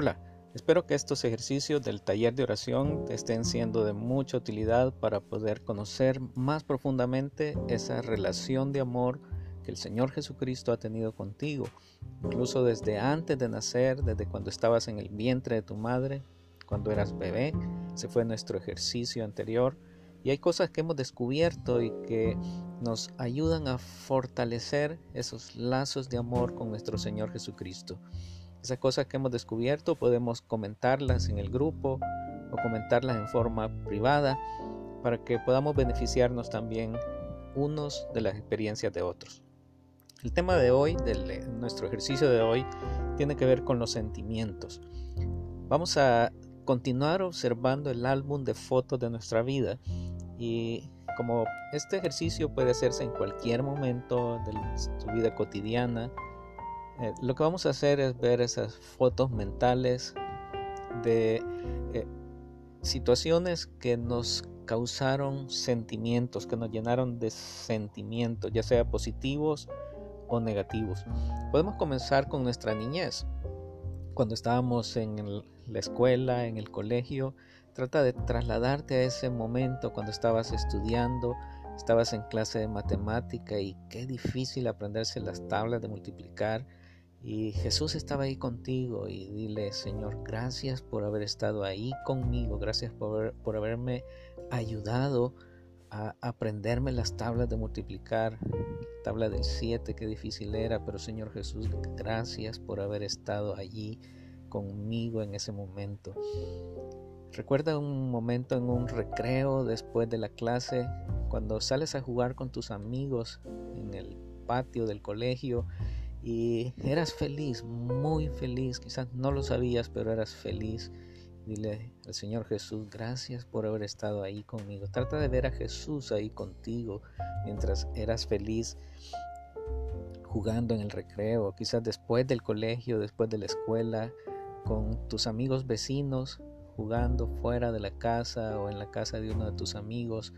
Hola, espero que estos ejercicios del taller de oración te estén siendo de mucha utilidad para poder conocer más profundamente esa relación de amor que el Señor Jesucristo ha tenido contigo, incluso desde antes de nacer, desde cuando estabas en el vientre de tu madre, cuando eras bebé, se fue nuestro ejercicio anterior. Y hay cosas que hemos descubierto y que nos ayudan a fortalecer esos lazos de amor con nuestro Señor Jesucristo. Esas cosas que hemos descubierto podemos comentarlas en el grupo o comentarlas en forma privada para que podamos beneficiarnos también unos de las experiencias de otros. El tema de hoy, de nuestro ejercicio de hoy, tiene que ver con los sentimientos. Vamos a continuar observando el álbum de fotos de nuestra vida y como este ejercicio puede hacerse en cualquier momento de tu vida cotidiana, eh, lo que vamos a hacer es ver esas fotos mentales de eh, situaciones que nos causaron sentimientos, que nos llenaron de sentimientos, ya sea positivos o negativos. Podemos comenzar con nuestra niñez. Cuando estábamos en la escuela, en el colegio, trata de trasladarte a ese momento cuando estabas estudiando, estabas en clase de matemática y qué difícil aprenderse las tablas de multiplicar y Jesús estaba ahí contigo y dile, Señor, gracias por haber estado ahí conmigo, gracias por, por haberme ayudado a aprenderme las tablas de multiplicar, tabla del 7, qué difícil era, pero Señor Jesús, gracias por haber estado allí conmigo en ese momento. Recuerda un momento en un recreo después de la clase, cuando sales a jugar con tus amigos en el patio del colegio y eras feliz, muy feliz, quizás no lo sabías, pero eras feliz. Dile al Señor Jesús, gracias por haber estado ahí conmigo. Trata de ver a Jesús ahí contigo mientras eras feliz jugando en el recreo, quizás después del colegio, después de la escuela, con tus amigos vecinos, jugando fuera de la casa o en la casa de uno de tus amigos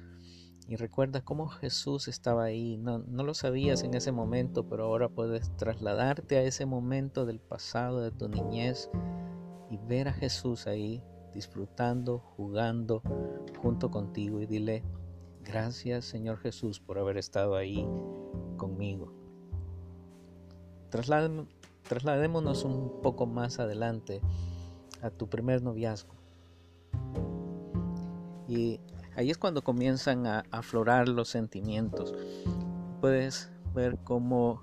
y recuerda cómo Jesús estaba ahí. No, no lo sabías en ese momento, pero ahora puedes trasladarte a ese momento del pasado, de tu niñez, y ver a Jesús ahí disfrutando, jugando junto contigo y dile, gracias Señor Jesús por haber estado ahí conmigo. trasladémonos un poco más adelante a tu primer noviazgo. Y Ahí es cuando comienzan a aflorar los sentimientos. Puedes ver cómo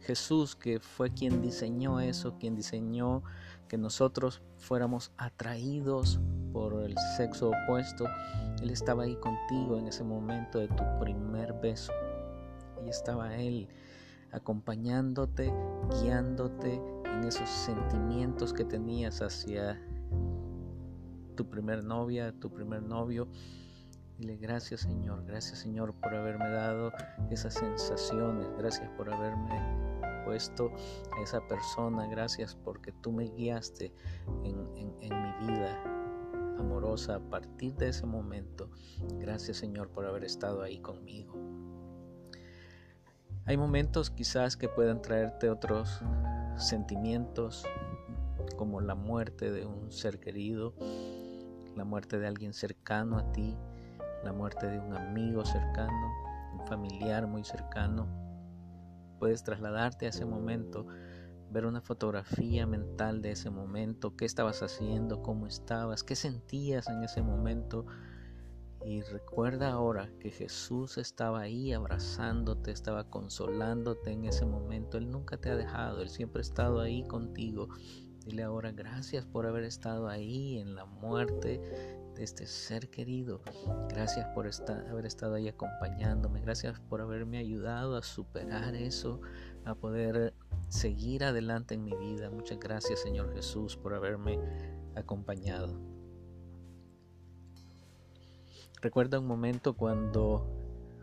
Jesús, que fue quien diseñó eso, quien diseñó que nosotros fuéramos atraídos por el sexo opuesto, Él estaba ahí contigo en ese momento de tu primer beso. Y estaba Él acompañándote, guiándote en esos sentimientos que tenías hacia tu primer novia, tu primer novio Dile gracias Señor, gracias Señor por haberme dado esas sensaciones, gracias por haberme puesto a esa persona, gracias porque tú me guiaste en, en mi vida amorosa a partir de ese momento. Gracias Señor por haber estado ahí conmigo. Hay momentos quizás que puedan traerte otros sentimientos como la muerte de un ser querido, la muerte de alguien cercano a ti, la muerte de un amigo cercano, un familiar muy cercano. Puedes trasladarte a ese momento, ver una fotografía mental de ese momento, qué estabas haciendo, cómo estabas, qué sentías en ese momento. Y recuerda ahora que Jesús estaba ahí abrazándote, estaba consolándote en ese momento. Él nunca te ha dejado, Él siempre ha estado ahí contigo. Dile ahora gracias por haber estado ahí en la muerte de este ser querido. Gracias por estar, haber estado ahí acompañándome. Gracias por haberme ayudado a superar eso, a poder seguir adelante en mi vida. Muchas gracias Señor Jesús por haberme acompañado. Recuerda un momento cuando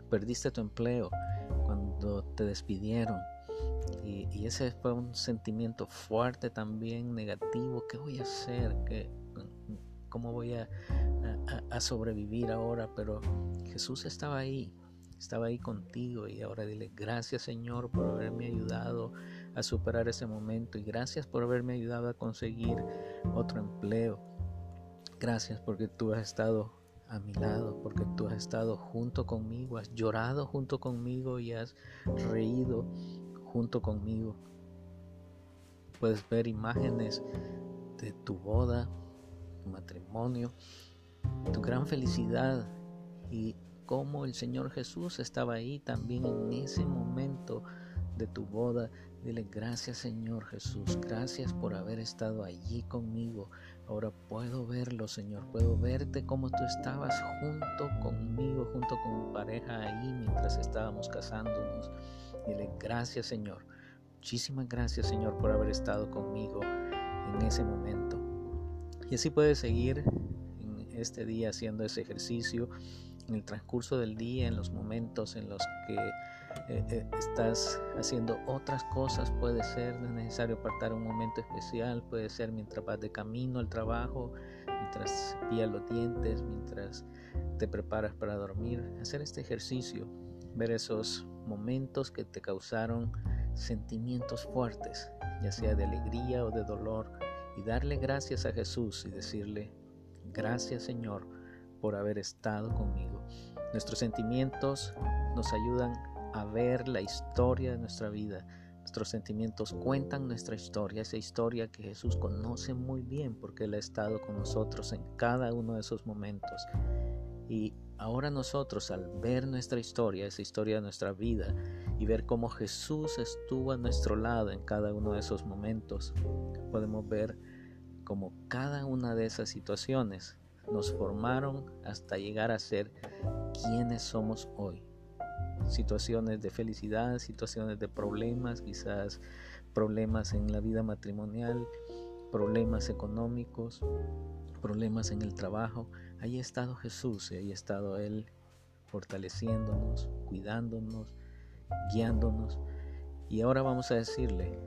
perdiste tu empleo, cuando te despidieron. Y, ese fue un sentimiento fuerte también, negativo. ¿Qué voy a hacer? ¿Qué, cómo voy a, sobrevivir ahora, pero Jesús estaba ahí, estaba ahí contigo y ahora dile gracias Señor por haberme ayudado a superar ese momento y gracias por haberme ayudado a conseguir otro empleo. Gracias porque tú has estado a mi lado, porque tú has estado junto conmigo, has llorado junto conmigo y has reído junto conmigo. Puedes ver imágenes de tu boda, tu matrimonio, tu gran felicidad y cómo el Señor Jesús estaba ahí también en ese momento de tu boda. Dile gracias Señor Jesús, gracias por haber estado allí conmigo. Ahora puedo verlo Señor, puedo verte como tú estabas junto conmigo, junto con mi pareja ahí mientras estábamos casándonos. Dile gracias Señor, muchísimas gracias Señor por haber estado conmigo en ese momento. Y así puedes seguir en este día haciendo ese ejercicio en el transcurso del día, en los momentos en los que eh, eh, estás haciendo otras cosas, puede ser, necesario apartar un momento especial, puede ser mientras vas de camino al trabajo, mientras pillas los dientes, mientras te preparas para dormir, hacer este ejercicio, ver esos momentos que te causaron sentimientos fuertes, ya sea de alegría o de dolor, y darle gracias a Jesús y decirle, gracias Señor por haber estado conmigo. Nuestros sentimientos nos ayudan a ver la historia de nuestra vida. Nuestros sentimientos cuentan nuestra historia, esa historia que Jesús conoce muy bien porque Él ha estado con nosotros en cada uno de esos momentos. Y ahora nosotros al ver nuestra historia, esa historia de nuestra vida, y ver cómo Jesús estuvo a nuestro lado en cada uno de esos momentos, podemos ver cómo cada una de esas situaciones nos formaron hasta llegar a ser quienes somos hoy. Situaciones de felicidad, situaciones de problemas, quizás problemas en la vida matrimonial, problemas económicos, problemas en el trabajo. Ahí ha estado Jesús ahí ha estado Él fortaleciéndonos, cuidándonos, guiándonos. Y ahora vamos a decirle,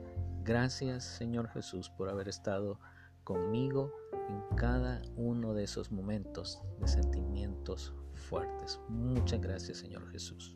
gracias Señor Jesús por haber estado conmigo en cada uno de esos momentos de sentimientos fuertes. Muchas gracias Señor Jesús.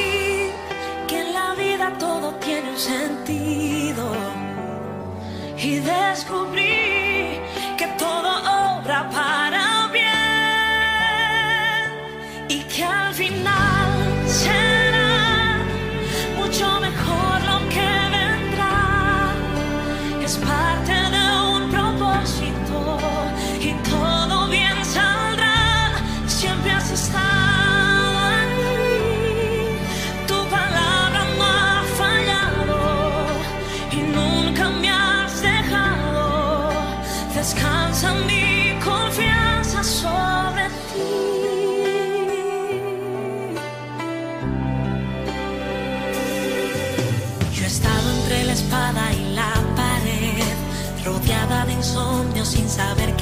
todo tiene un sentido. Y descubrí